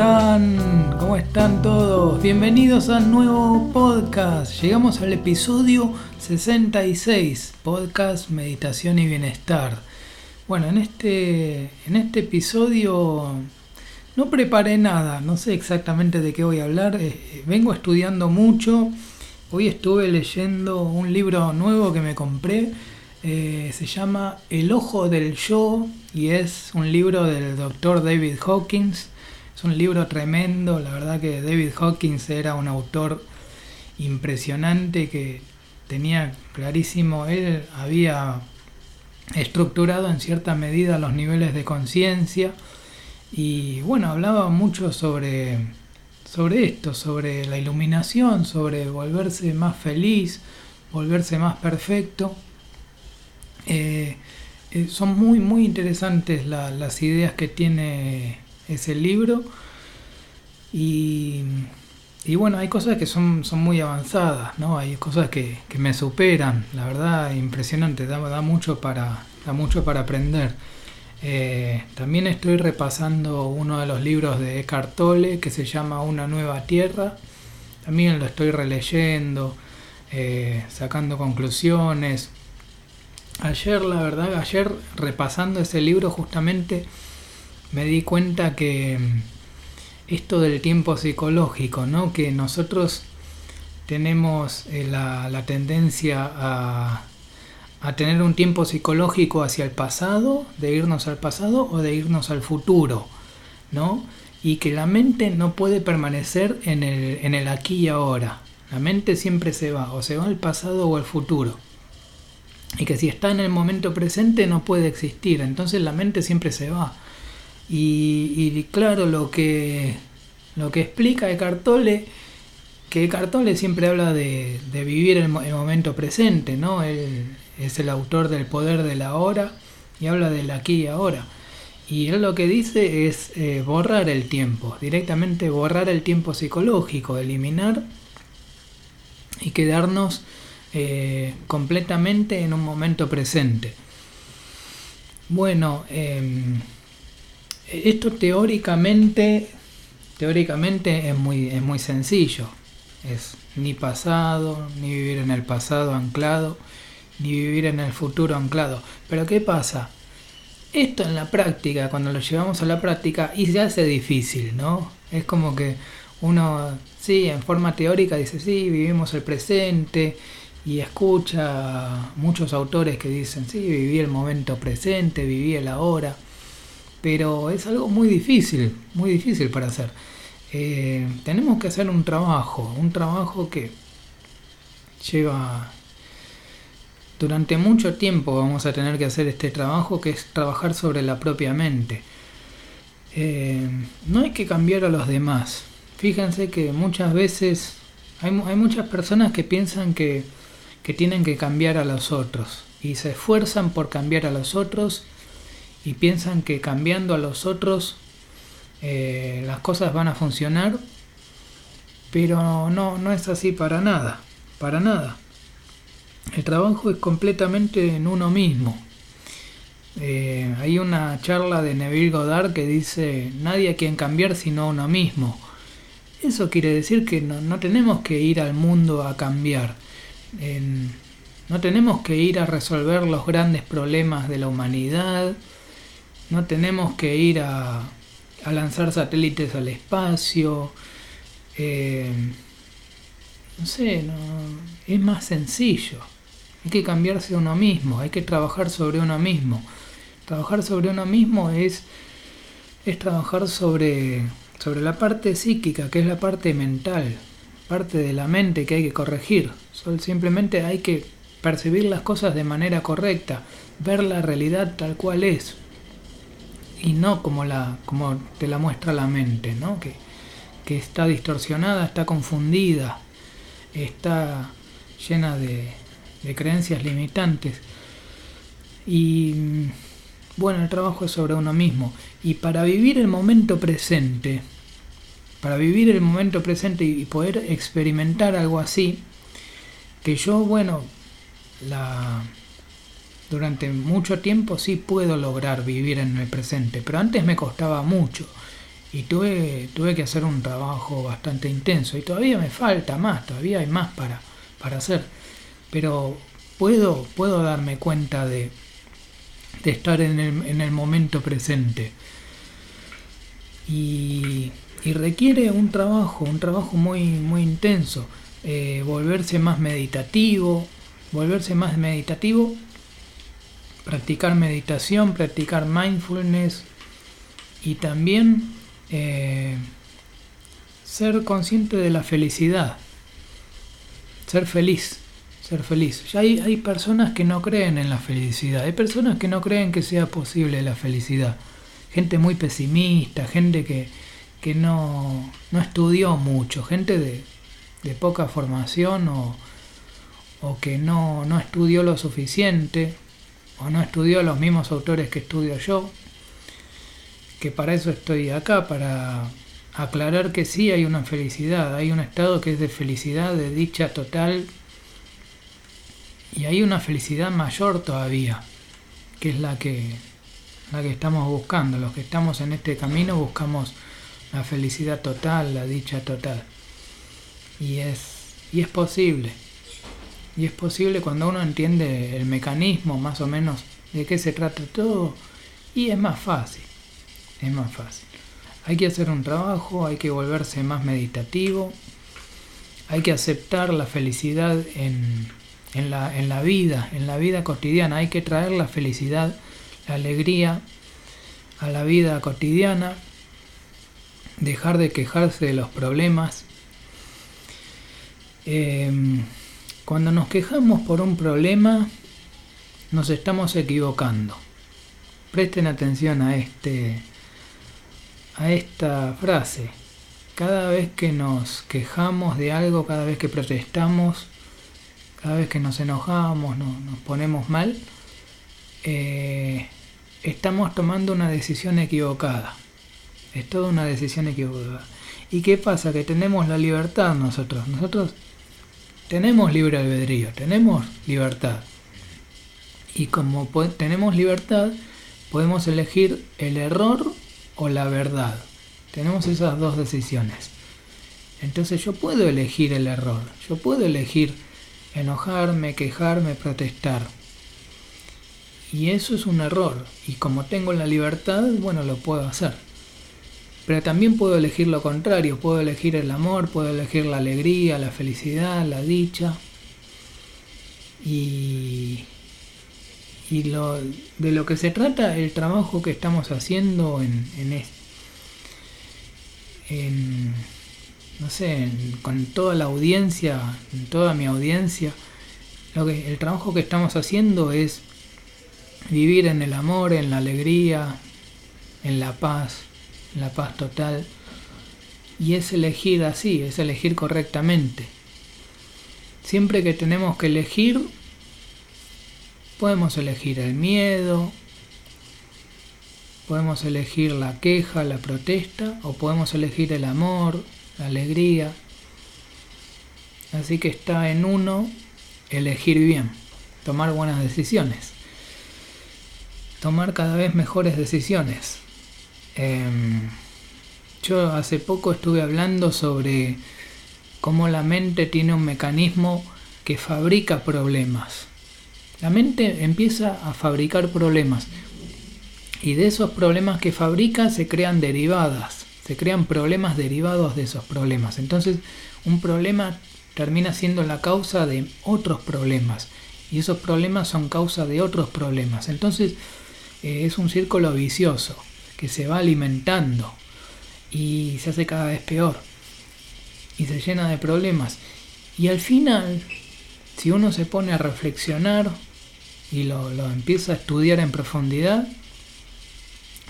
están? ¿Cómo están todos? Bienvenidos al nuevo podcast. Llegamos al episodio 66, podcast Meditación y Bienestar. Bueno, en este, en este episodio no preparé nada, no sé exactamente de qué voy a hablar. Eh, vengo estudiando mucho. Hoy estuve leyendo un libro nuevo que me compré. Eh, se llama El Ojo del Yo y es un libro del doctor David Hawkins. Es un libro tremendo, la verdad que David Hawkins era un autor impresionante que tenía clarísimo, él había estructurado en cierta medida los niveles de conciencia y bueno, hablaba mucho sobre, sobre esto, sobre la iluminación, sobre volverse más feliz, volverse más perfecto. Eh, eh, son muy, muy interesantes las ideas que tiene ese libro. Y, y, bueno, hay cosas que son, son muy avanzadas, ¿no? Hay cosas que, que me superan, la verdad, impresionante, da, da, mucho, para, da mucho para aprender. Eh, también estoy repasando uno de los libros de Eckhart Tolle que se llama Una nueva tierra. También lo estoy releyendo, eh, sacando conclusiones. Ayer, la verdad, ayer repasando ese libro justamente me di cuenta que mm, esto del tiempo psicológico, ¿no? Que nosotros tenemos eh, la, tendencia a, a, tener un tiempo psicológico hacia el pasado, de irnos al pasado o de irnos al futuro, ¿no? Y que la mente no puede permanecer en el, en el aquí y ahora. La mente siempre se va, o se va al pasado o al futuro. Y que si está en el momento presente no puede existir, entonces la mente siempre se va. Y, claro, lo que, lo que explica Eckhart Tolle, que Eckhart Tolle siempre habla de, vivir el, momento presente, ¿no? Él es el autor del poder de la hora y habla del aquí y ahora. Y él lo que dice es eh, borrar el tiempo, directamente borrar el tiempo psicológico, eliminar y quedarnos eh, completamente en un momento presente. Bueno, eh, esto teóricamente, teóricamente es muy, es muy sencillo. Es ni pasado, ni vivir en el pasado anclado, ni vivir en el futuro anclado. Pero ¿qué pasa? Esto en la práctica, cuando lo llevamos a la práctica, y se hace difícil, ¿no? Es como que uno, sí, en forma teórica dice, sí, vivimos el presente, y escucha muchos autores que dicen, sí, viví el momento presente, viví el ahora pero es algo muy difícil, muy difícil para hacer. Eh, tenemos que hacer un trabajo, un trabajo que lleva durante mucho tiempo vamos a tener que hacer este trabajo que es trabajar sobre la propia mente. Eh, no hay que cambiar a los demás. Fíjense que muchas veces hay, muchas personas que piensan que tienen que cambiar a los otros y se esfuerzan por cambiar a los otros y piensan que cambiando a los otros eh, las cosas van a funcionar, pero no, no es así para nada, para nada. El trabajo es completamente en uno mismo. Eh, hay una charla de Neville Goddard que dice, nadie a quien cambiar sino uno mismo. Eso quiere decir que no, no tenemos que ir al mundo a cambiar. no tenemos que ir a resolver los grandes problemas de la humanidad, no tenemos que ir a, lanzar satélites al espacio. Eh, no sé, es más sencillo. Hay que cambiarse uno mismo, hay que trabajar sobre uno mismo. Trabajar sobre uno mismo es, es trabajar sobre, sobre la parte psíquica, que es la parte mental, parte de la mente que hay que corregir. Simplemente hay que percibir las cosas de manera correcta, ver la realidad tal cual es, y no como, la, como te la muestra la mente, ¿no? que, que está distorsionada, está confundida, está llena de, de creencias limitantes. Y bueno, el trabajo es sobre uno mismo. Y para vivir el momento presente, para vivir el momento presente y poder experimentar algo así, que yo, bueno, la, durante mucho tiempo sí puedo lograr vivir en el presente, pero antes me costaba mucho. y tuve, tuve que hacer un trabajo bastante intenso y todavía me falta más, todavía hay más para, para hacer, pero puedo, puedo darme cuenta de, de estar en el, en el momento presente. Y, y, requiere un trabajo, un trabajo muy, muy intenso, eh, volverse más meditativo, volverse más meditativo, practicar meditación, practicar mindfulness y también eh, ser consciente de la felicidad, ser feliz, ser feliz. Ya hay, hay personas que no creen en la felicidad, hay personas que no creen que sea posible la felicidad, gente muy pesimista, gente que, que no, no estudió mucho, gente de, de poca formación o, o que no, no estudió lo suficiente o no estudió los mismos autores que estudio yo que para eso estoy acá, para aclarar que sí hay una felicidad, hay un estado que es de felicidad, de dicha total, y hay una felicidad mayor todavía, que es la que, la que estamos buscando. Los que estamos en este camino buscamos la felicidad total, la dicha total. Y es, y es posible. Y es posible cuando uno entiende el mecanismo más o menos de qué se trata todo, y es más fácil es más fácil. Hay que hacer un trabajo, hay que volverse más meditativo, hay que aceptar la felicidad en, en, la, en la vida, en la vida cotidiana, hay que traer la felicidad, la alegría a la vida cotidiana, dejar de quejarse de los problemas. Em, cuando nos quejamos por un problema, nos estamos equivocando. Presten atención a este, a esta frase. Cada vez que nos quejamos de algo, cada vez que protestamos, cada vez que nos enojamos, nos ponemos mal, eh, estamos tomando una decisión equivocada. Es toda una decisión equivocada. ¿Y qué pasa? Que tenemos la libertad nosotros. Nosotros tenemos libre albedrío, tenemos libertad. Y como tenemos libertad, podemos elegir el error o la verdad. Tenemos esas dos decisiones. Entonces yo puedo elegir el error, yo puedo elegir enojarme, quejarme, protestar. Y eso es un error. Y como tengo la libertad, bueno, lo puedo hacer. Pero también puedo elegir lo contrario, puedo elegir el amor, puedo elegir la alegría, la felicidad, la dicha. Y, y lo, de lo que se trata el trabajo que estamos haciendo en, en, en no sé, con toda la audiencia, en toda mi audiencia, lo que, el trabajo que estamos haciendo es vivir en el amor, en la alegría, en la paz, en la paz total. Y es elegir así, es elegir correctamente. Siempre que tenemos que elegir, Podemos elegir el miedo, podemos elegir la queja, la protesta, o podemos elegir el amor, la alegría. Así que está en uno elegir bien, tomar buenas decisiones, tomar cada vez mejores decisiones. Em, yo hace poco estuve hablando sobre cómo la mente tiene un mecanismo que fabrica problemas. La mente empieza a fabricar problemas y de esos problemas que fabrica se crean derivadas, se crean problemas derivados de esos problemas. Entonces un problema termina siendo la causa de otros problemas y esos problemas son causa de otros problemas. Entonces eh, es un círculo vicioso que se va alimentando y se hace cada vez peor y se llena de problemas. Y al final, si uno se pone a reflexionar y lo, empieza a estudiar en profundidad,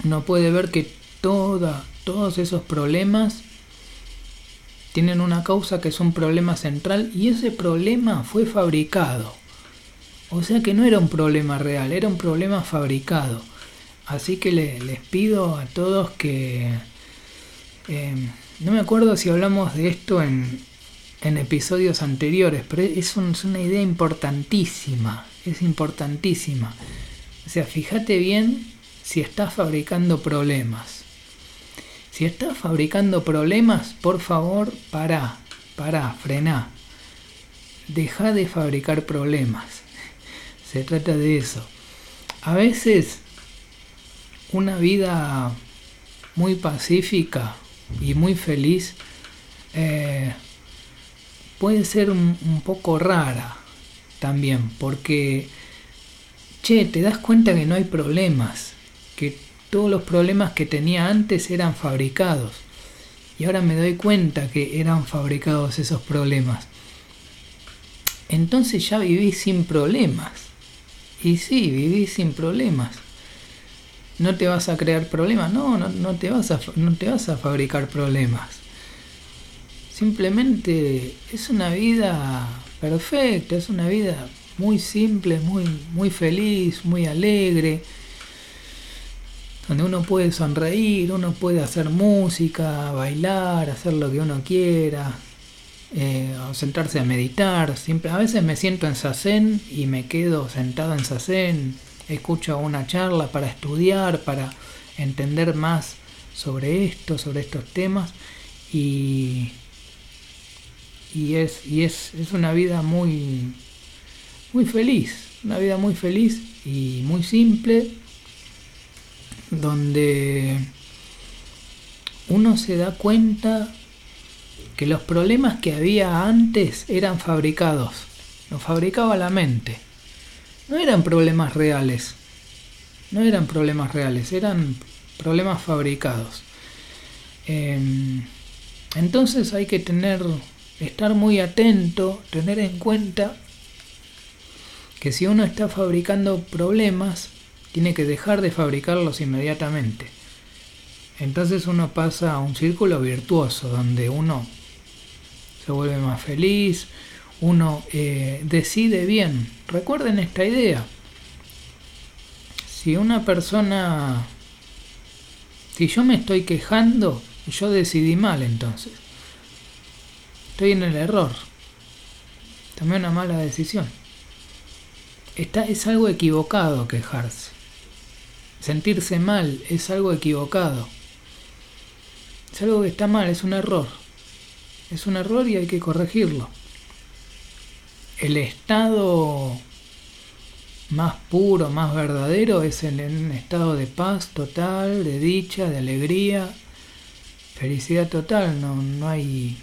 no puede ver que toda, todos esos problemas tienen una causa que es un problema central y ese problema fue fabricado. O sea que no era un problema real, era un problema fabricado. Así que les pido a todos que... Eh, no me acuerdo si hablamos de esto en, en episodios anteriores, pero es, una idea importantísima es importantísima. O sea, fíjate bien si estás fabricando problemas. Si estás fabricando problemas, por favor, para, para, frena. Deja de fabricar problemas. Se trata de eso. A veces una vida muy pacífica y muy feliz eh, puede ser un, un, poco rara también, porque, che, te das cuenta que no hay problemas, que todos los problemas que tenía antes eran fabricados, y ahora me doy cuenta que eran fabricados esos problemas. Entonces ya viví sin problemas. Y sí, viví sin problemas. No te vas a crear problemas, no, no, no, te, vas a, no te vas a fabricar problemas. Simplemente es una vida perfecta, es una vida muy simple, muy, muy feliz, muy alegre, donde uno puede sonreír, uno puede hacer música, bailar, hacer lo que uno quiera, eh, sentarse a meditar. Siempre, a veces me siento en sazen y me quedo sentado en sazen, escucho una charla para estudiar, para entender más sobre esto, sobre estos temas y, y, es, y es, es una vida muy, muy feliz, una vida muy feliz y muy simple, donde uno se da cuenta que los problemas que había antes eran fabricados, los fabricaba la mente. No eran problemas reales, no eran problemas reales, eran problemas fabricados. Em, entonces hay que tener, estar muy atento, tener en cuenta que si uno está fabricando problemas, tiene que dejar de fabricarlos inmediatamente. Entonces uno pasa a un círculo virtuoso donde uno se vuelve más feliz, uno eh, decide bien. Recuerden esta idea. Si una persona, si yo me estoy quejando, yo decidí mal entonces. Estoy en el error. Tomé una mala decisión. Está, es algo equivocado quejarse. Sentirse mal es algo equivocado. Es algo que está mal, es un error es un error y hay que corregirlo. El estado más puro, más verdadero es el, estado de paz total, de dicha, de alegría, felicidad total. No, no, hay,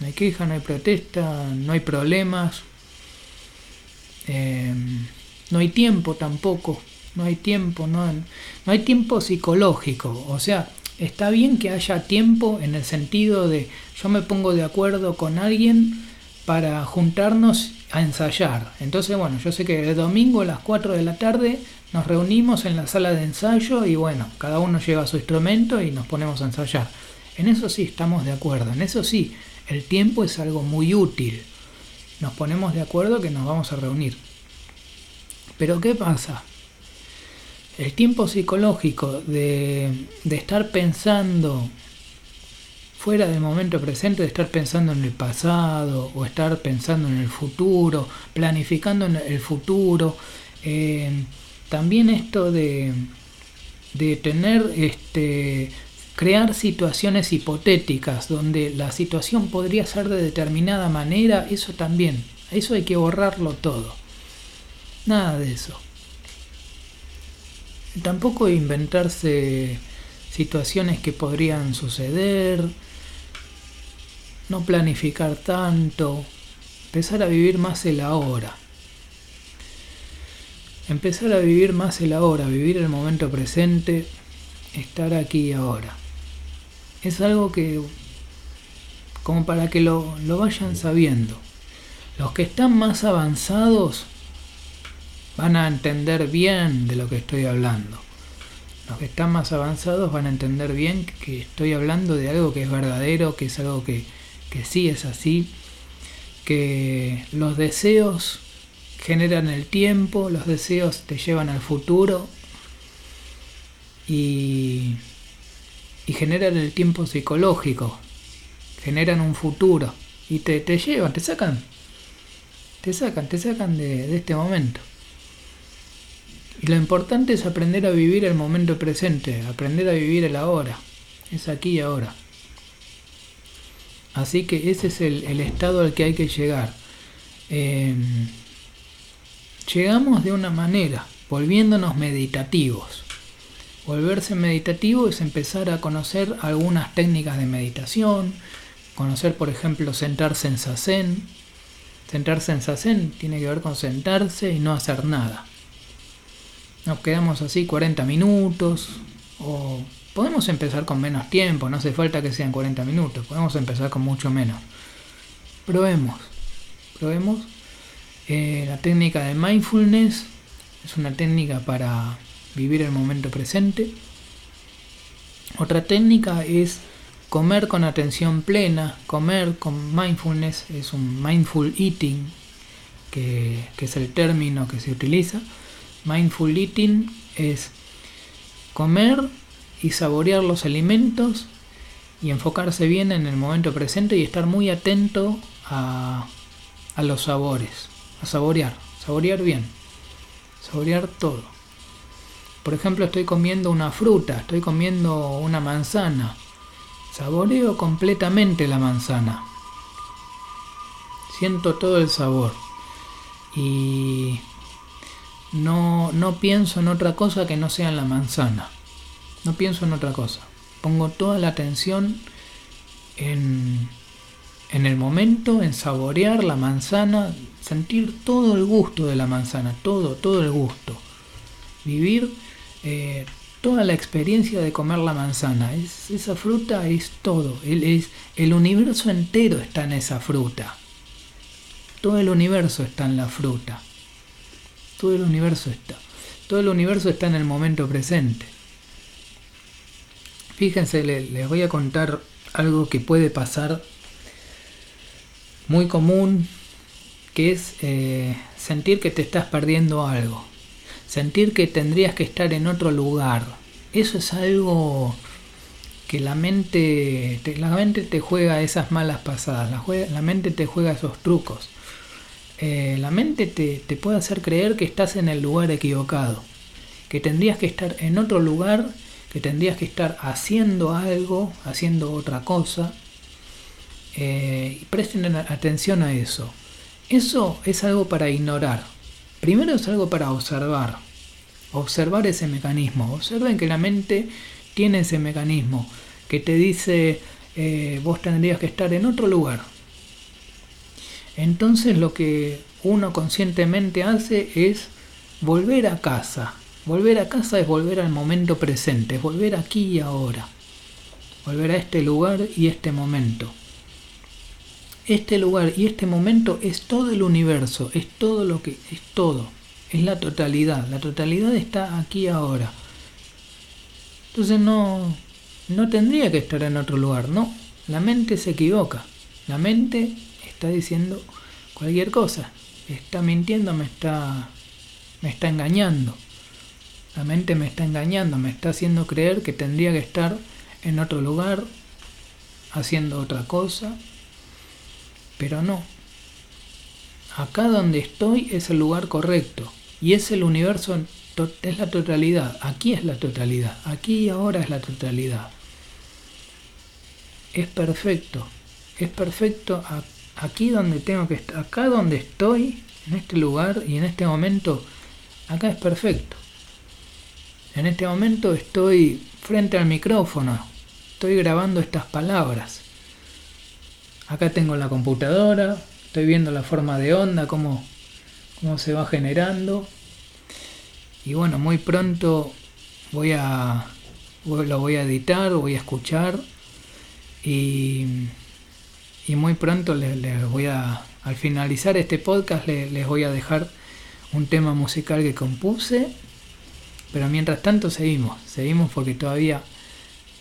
no hay queja, no hay protesta, no hay problemas. Eh, no hay tiempo tampoco, no hay tiempo, no hay tiempo psicológico. O sea, está bien que haya tiempo en el sentido de yo me pongo de acuerdo con alguien para juntarnos a ensayar. Entonces, bueno, yo sé que el domingo a las 4 de la tarde nos reunimos en la sala de ensayo y bueno, cada uno lleva su instrumento y nos ponemos a ensayar. En eso sí estamos de acuerdo, en eso sí, el tiempo es algo muy útil. Nos ponemos de acuerdo que nos vamos a reunir. Pero ¿qué pasa? el tiempo psicológico de, estar pensando fuera del momento presente, de estar pensando en el pasado o estar pensando en el futuro, planificando en el futuro, eh, también esto de, de tener este crear situaciones hipotéticas donde la situación podría ser de determinada manera, eso también, eso hay que borrarlo todo. Nada de eso tampoco inventarse situaciones que podrían suceder, no planificar tanto, empezar a vivir más el ahora. Empezar a vivir más el ahora, vivir el momento presente, estar aquí y ahora. Es algo que, como para que lo, lo vayan sabiendo. Los que están más avanzados van a entender bien de lo que estoy hablando. Los que están más avanzados van a entender bien que estoy hablando de algo que es verdadero, que es algo que, que sí es así, que los deseos generan el tiempo, los deseos te llevan al futuro y, y generan el tiempo psicológico, generan un futuro y te, te llevan, te sacan, te sacan, te sacan de, de este momento. Y lo importante es aprender a vivir el momento presente, aprender a vivir el ahora. es aquí y ahora. Así que ese es el, estado al que hay que llegar. Em, llegamos de una manera, volviéndonos meditativos. Volverse meditativo es empezar a conocer algunas técnicas de meditación, conocer por ejemplo sentarse en sazen. Sentarse en sazen tiene que ver con sentarse y no hacer nada. Nos quedamos así 40 minutos o podemos empezar con menos tiempo, no hace falta que sean 40 minutos, podemos empezar con mucho menos. Probemos, probemos. Eh, la técnica de mindfulness es una técnica para vivir el momento presente. Otra técnica es comer con atención plena, comer con mindfulness, es un mindful eating, que, es el término que se utiliza. Mindful eating es comer y saborear los alimentos y enfocarse bien en el momento presente y estar muy atento a, a los sabores, a saborear, saborear bien, saborear todo. Por ejemplo, estoy comiendo una fruta, estoy comiendo una manzana. Saboreo completamente la manzana. Siento todo el sabor. Y no, no pienso en otra cosa que no sea la manzana. No pienso en otra cosa. Pongo toda la atención en, en el momento, en saborear la manzana, sentir todo el gusto de la manzana, todo, todo el gusto. Vivir eh, toda la experiencia de comer la manzana. Es, esa fruta es todo. El, es, el universo entero está en esa fruta. Todo el universo está en la fruta. Todo el universo está. Todo el universo está en el momento presente. Fíjense, les, voy a contar algo que puede pasar muy común, que es eh, sentir que te estás perdiendo algo sentir que tendrías que estar en otro lugar. Eso es algo que la mente, te, la mente te juega esas malas pasadas, la, mente te juega esos trucos. Eh, la mente te, te puede hacer creer que estás en el lugar equivocado, que tendrías que estar en otro lugar, que tendrías que estar haciendo algo, haciendo otra cosa. Eh, y presten atención a eso. Eso es algo para ignorar. Primero es algo para observar, observar ese mecanismo. Observen que la mente tiene ese mecanismo que te dice eh, vos tendrías que estar en otro lugar. Entonces lo que uno conscientemente hace es volver a casa. Volver a casa es volver al momento presente, es volver aquí y ahora. Volver a este lugar y este momento este lugar y este momento es todo el universo, es todo lo que es todo, es la totalidad, la totalidad está aquí ahora. Entonces no no tendría que estar en otro lugar, no, la mente se equivoca. La mente está diciendo cualquier cosa, está mintiendo, me está me está engañando. La mente me está engañando, me está haciendo creer que tendría que estar en otro lugar haciendo otra cosa pero no. Acá donde estoy es el lugar correcto. Y es el universo, es la totalidad. Aquí es la totalidad. Aquí y ahora es la totalidad. Es perfecto. Es perfecto aquí donde tengo que estar. Acá donde estoy, en este lugar y en este momento, acá es perfecto. En este momento estoy frente al micrófono. Estoy grabando estas palabras. Acá tengo la computadora, estoy viendo la forma de onda, cómo, cómo se va generando. Y bueno, muy pronto voy a lo voy a editar, voy a escuchar y, y muy pronto les, voy a, al finalizar este podcast les, voy a dejar un tema musical que compuse, pero mientras tanto seguimos, seguimos porque todavía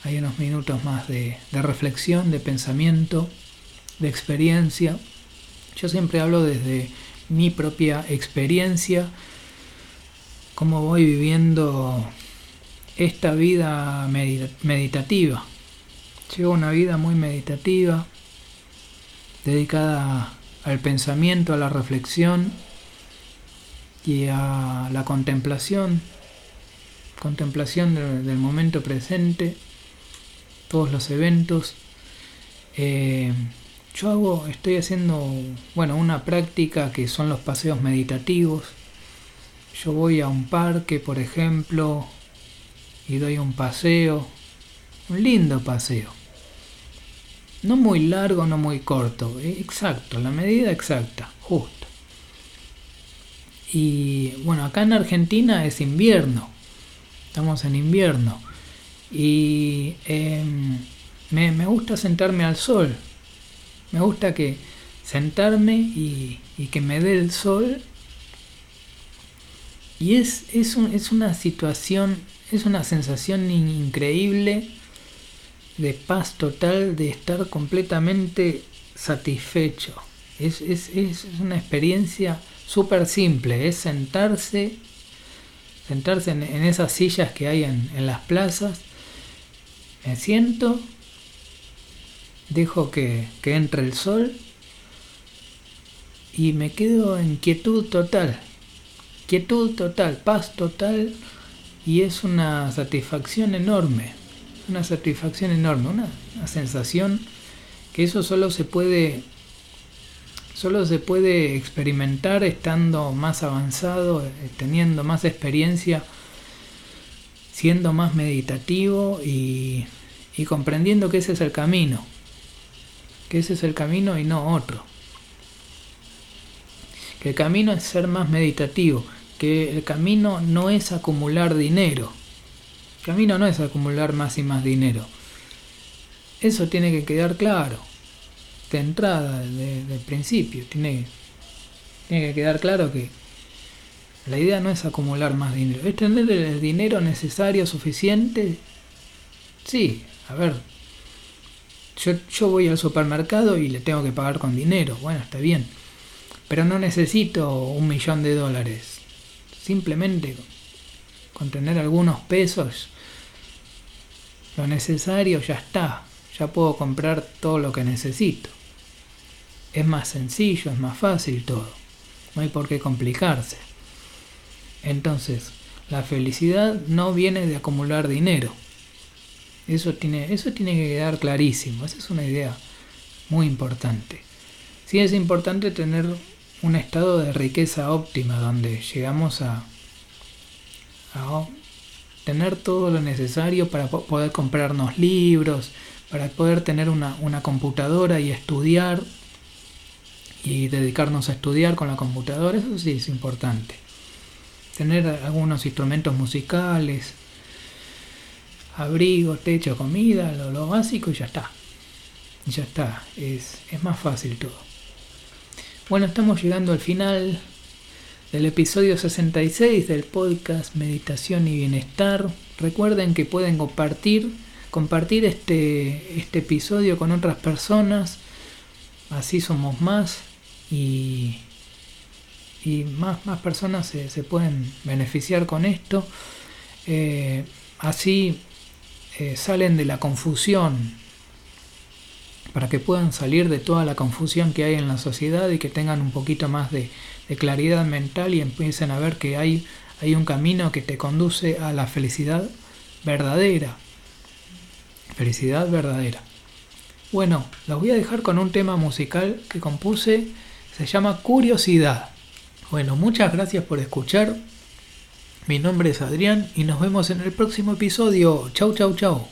hay unos minutos más de, reflexión, de pensamiento de experiencia. Yo siempre hablo desde mi propia experiencia, cómo voy viviendo esta vida meditativa. Llevo una vida muy meditativa, dedicada al pensamiento, a la reflexión y a la contemplación, contemplación del momento presente todos los eventos. Eh, yo hago, estoy haciendo, bueno, una práctica que son los paseos meditativos. Yo voy a un parque, por ejemplo, y doy un paseo, un lindo paseo. No muy largo, no muy corto, eh, exacto, la medida exacta, justo. Y bueno, acá en Argentina es invierno, estamos en invierno. Y em, me, me, gusta sentarme al sol, me gusta que sentarme y, y que me dé el sol. Y es, es, un, es una situación, es una sensación increíble de paz total, de estar completamente satisfecho. Es, es, es una experiencia súper simple, es sentarse, sentarse en, esas sillas que hay en, las plazas, me siento, dejo que entre el sol y me quedo en quietud total, quietud total, paz total y es una satisfacción enorme una satisfacción enorme, una, sensación que eso solo se puede solo se puede experimentar estando más avanzado, eh, teniendo más experiencia, siendo más meditativo y, comprendiendo que ese es el camino, que ese es el camino y no otro. Que el camino es ser más meditativo, que el camino no es acumular dinero, camino no es acumular más y más dinero. Eso tiene que quedar claro. De entrada, de, principio. Tiene, tiene que quedar claro que la idea no es acumular más dinero. Es tener el dinero necesario, suficiente. Sí, a ver. Yo, yo voy al supermercado y le tengo que pagar con dinero. Bueno, está bien. Pero no necesito un millón de dólares. Simplemente con tener algunos pesos lo necesario ya está, ya puedo comprar todo lo que necesito. Es más sencillo, es más fácil todo, no hay por qué complicarse. Entonces, la felicidad no viene de acumular dinero. Eso tiene, eso tiene que quedar clarísimo, esa es una idea muy importante. Sí es importante tener un estado de riqueza óptima donde llegamos a, a tener todo lo necesario para poder comprarnos libros, para poder tener una, computadora y estudiar y dedicarnos a estudiar con la computadora, eso sí es importante. Tener algunos instrumentos musicales, abrigo, techo, comida, lo, básico y ya está. Y ya está, es, es más fácil todo. Bueno, estamos llegando al final del episodio 66 del podcast Meditación y Bienestar. Recuerden que pueden compartir, compartir este, este episodio con otras personas, así somos más y, y más, más personas se, se, pueden beneficiar con esto. Eh, así eh, salen de la confusión, para que puedan salir de toda la confusión que hay en la sociedad y que tengan un poquito más de, de claridad mental y empiecen a ver que hay, hay un camino que te conduce a la felicidad verdadera. Felicidad verdadera. Bueno, los voy a dejar con un tema musical que compuse, se llama Curiosidad. Bueno, muchas gracias por escuchar. Mi nombre es Adrián y nos vemos en el próximo episodio. Chau, chau, chau.